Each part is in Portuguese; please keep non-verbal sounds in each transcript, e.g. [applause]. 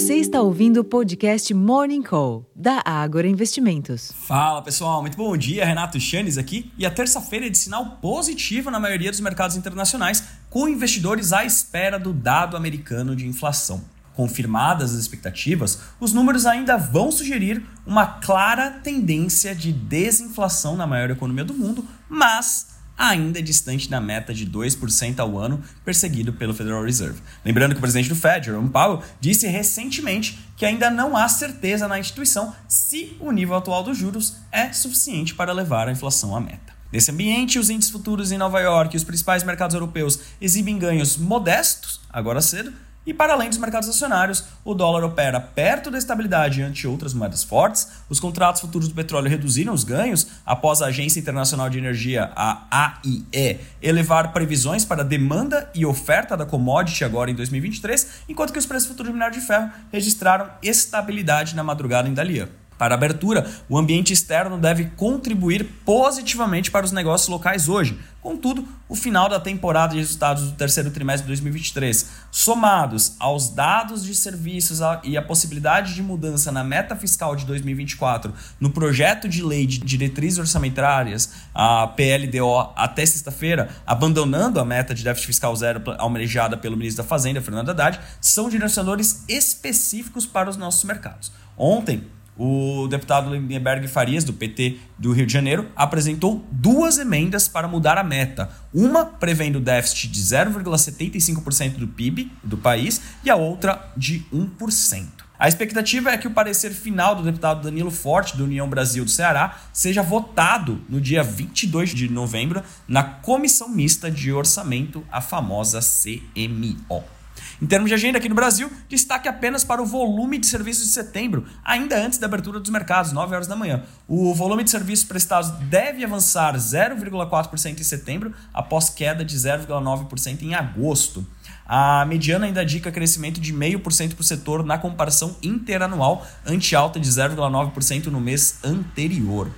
Você está ouvindo o podcast Morning Call, da Ágora Investimentos. Fala pessoal, muito bom dia. Renato Chanes aqui. E a terça-feira é de sinal positivo na maioria dos mercados internacionais, com investidores à espera do dado americano de inflação. Confirmadas as expectativas, os números ainda vão sugerir uma clara tendência de desinflação na maior economia do mundo, mas ainda distante da meta de 2% ao ano perseguido pelo Federal Reserve. Lembrando que o presidente do Fed, Jerome Powell, disse recentemente que ainda não há certeza na instituição se o nível atual dos juros é suficiente para levar a inflação à meta. Nesse ambiente, os índices futuros em Nova York e os principais mercados europeus exibem ganhos modestos, agora cedo, e para além dos mercados acionários, o dólar opera perto da estabilidade ante outras moedas fortes. Os contratos futuros do petróleo reduziram os ganhos após a Agência Internacional de Energia, a AIE, elevar previsões para demanda e oferta da commodity agora em 2023, enquanto que os preços futuros do minério de ferro registraram estabilidade na madrugada em Dalian. Para a abertura, o ambiente externo deve contribuir positivamente para os negócios locais hoje. Contudo, o final da temporada de resultados do terceiro trimestre de 2023, somados aos dados de serviços e a possibilidade de mudança na meta fiscal de 2024 no projeto de lei de diretrizes orçamentárias, a PLDO, até sexta-feira, abandonando a meta de déficit fiscal zero almejada pelo ministro da Fazenda, Fernando Haddad, são direcionadores específicos para os nossos mercados. Ontem, o deputado Lindenberg Farias, do PT do Rio de Janeiro, apresentou duas emendas para mudar a meta. Uma prevendo déficit de 0,75% do PIB do país e a outra de 1%. A expectativa é que o parecer final do deputado Danilo Forte, do União Brasil do Ceará, seja votado no dia 22 de novembro na Comissão Mista de Orçamento, a famosa CMO. Em termos de agenda aqui no Brasil, destaque apenas para o volume de serviços de setembro, ainda antes da abertura dos mercados, 9 horas da manhã. O volume de serviços prestados deve avançar 0,4% em setembro, após queda de 0,9% em agosto. A mediana ainda indica crescimento de 0,5% para o setor na comparação interanual, ante alta de 0,9% no mês anterior.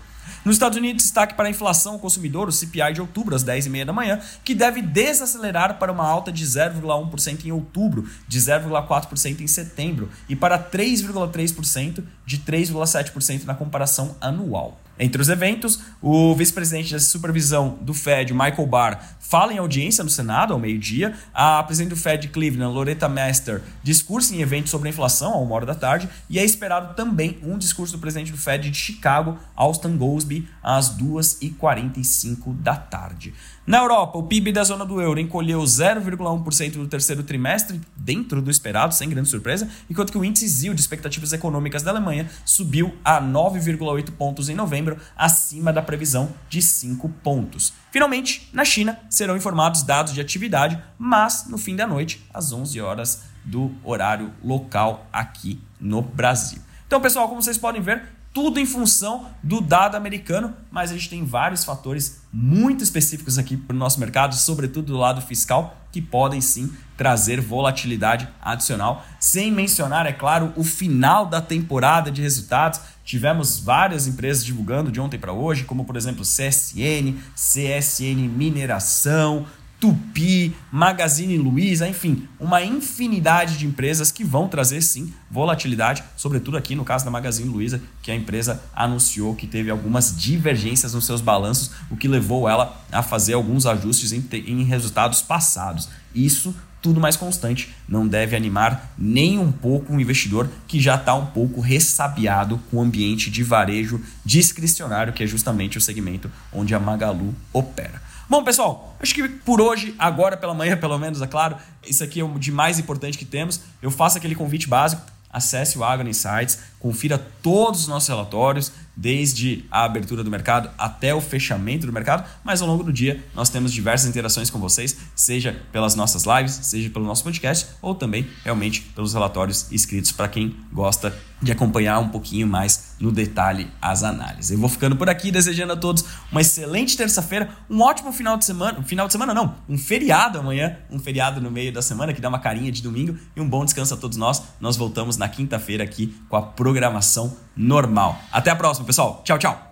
Nos Estados Unidos, destaque para a inflação ao consumidor, o CPI de outubro, às 10h30 da manhã, que deve desacelerar para uma alta de 0,1% em outubro, de 0,4% em setembro e para 3,3% de 3,7% na comparação anual. Entre os eventos, o vice-presidente da supervisão do Fed, Michael Barr, fala em audiência no Senado ao meio-dia. A presidente do Fed Cleveland, Loretta Mester, discursa em evento sobre a inflação ao uma hora da tarde. E é esperado também um discurso do presidente do Fed de Chicago, Austin Goolsbee, às 2h45 da tarde. Na Europa, o PIB da zona do euro encolheu 0,1% no terceiro trimestre, dentro do esperado, sem grande surpresa, enquanto que o índice ZIL de expectativas econômicas da Alemanha subiu a 9,8 pontos em novembro, acima da previsão de 5 pontos. Finalmente, na China, serão informados dados de atividade, mas no fim da noite, às 11 horas do horário local aqui no Brasil. Então, pessoal, como vocês podem ver, tudo em função do dado americano, mas a gente tem vários fatores muito específicos aqui para o nosso mercado, sobretudo do lado fiscal, que podem sim trazer volatilidade adicional, sem mencionar, é claro, o final da temporada de resultados. Tivemos várias empresas divulgando de ontem para hoje, como por exemplo CSN, CSN Mineração, Tupi, Magazine Luiza, enfim, uma infinidade de empresas que vão trazer sim volatilidade, sobretudo aqui no caso da Magazine Luiza, que a empresa anunciou que teve algumas divergências nos seus balanços, o que levou ela a fazer alguns ajustes em, em resultados passados. Isso tudo mais constante, não deve animar nem um pouco o investidor que já está um pouco ressabiado com o ambiente de varejo discricionário, que é justamente o segmento onde a Magalu opera. Bom, pessoal, acho que por hoje, agora pela manhã, [laughs] pelo menos, é claro, isso aqui é o de mais importante que temos. Eu faço aquele convite básico. Acesse o Agro Insights, confira todos os nossos relatórios, desde a abertura do mercado até o fechamento do mercado, mas ao longo do dia nós temos diversas interações com vocês, seja pelas nossas lives, seja pelo nosso podcast ou também realmente pelos relatórios escritos para quem gosta de acompanhar um pouquinho mais no detalhe as análises. Eu vou ficando por aqui desejando a todos uma excelente terça-feira, um ótimo final de semana, final de semana não, um feriado amanhã, um feriado no meio da semana que dá uma carinha de domingo e um bom descanso a todos nós. Nós voltamos na quinta-feira aqui com a programação normal. Até a próxima, pessoal. Tchau, tchau.